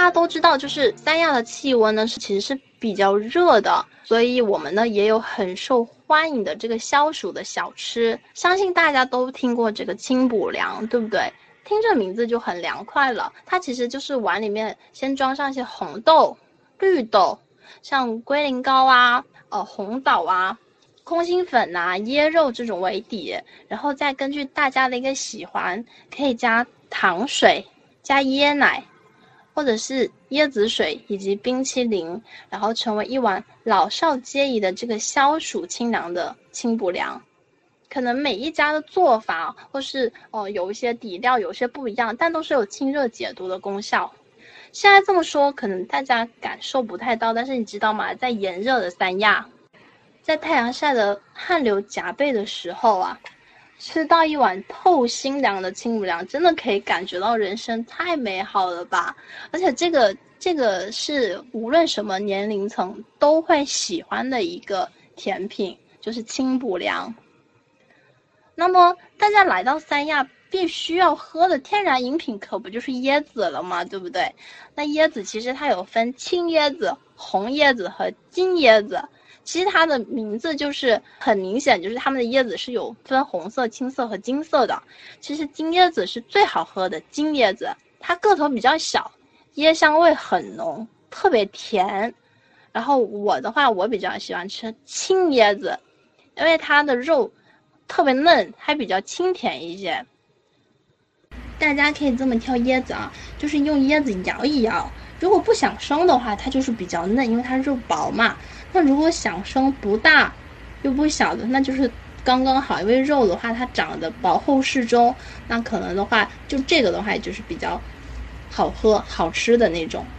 大家都知道，就是三亚的气温呢是其实是比较热的，所以我们呢也有很受欢迎的这个消暑的小吃。相信大家都听过这个清补凉，对不对？听这名字就很凉快了。它其实就是碗里面先装上一些红豆、绿豆，像龟苓膏啊、呃红枣啊。空心粉呐、椰肉这种为底，然后再根据大家的一个喜欢，可以加糖水、加椰奶，或者是椰子水以及冰淇淋，然后成为一碗老少皆宜的这个消暑清凉的清补凉。可能每一家的做法或是哦有一些底料有些不一样，但都是有清热解毒的功效。现在这么说，可能大家感受不太到，但是你知道吗？在炎热的三亚。在太阳晒得汗流浃背的时候啊，吃到一碗透心凉的清补凉，真的可以感觉到人生太美好了吧！而且这个这个是无论什么年龄层都会喜欢的一个甜品，就是清补凉。那么大家来到三亚必须要喝的天然饮品，可不就是椰子了吗？对不对？那椰子其实它有分青椰子、红椰子和金椰子。其实它的名字就是很明显，就是它们的椰子是有分红色、青色和金色的。其实金椰子是最好喝的，金椰子它个头比较小，椰香味很浓，特别甜。然后我的话，我比较喜欢吃青椰子，因为它的肉特别嫩，还比较清甜一些。大家可以这么挑椰子啊，就是用椰子摇一摇。如果不想生的话，它就是比较嫩，因为它肉薄嘛。那如果想生不大又不小的，那就是刚刚好。因为肉的话，它长得薄厚适中，那可能的话，就这个的话就是比较好喝、好吃的那种。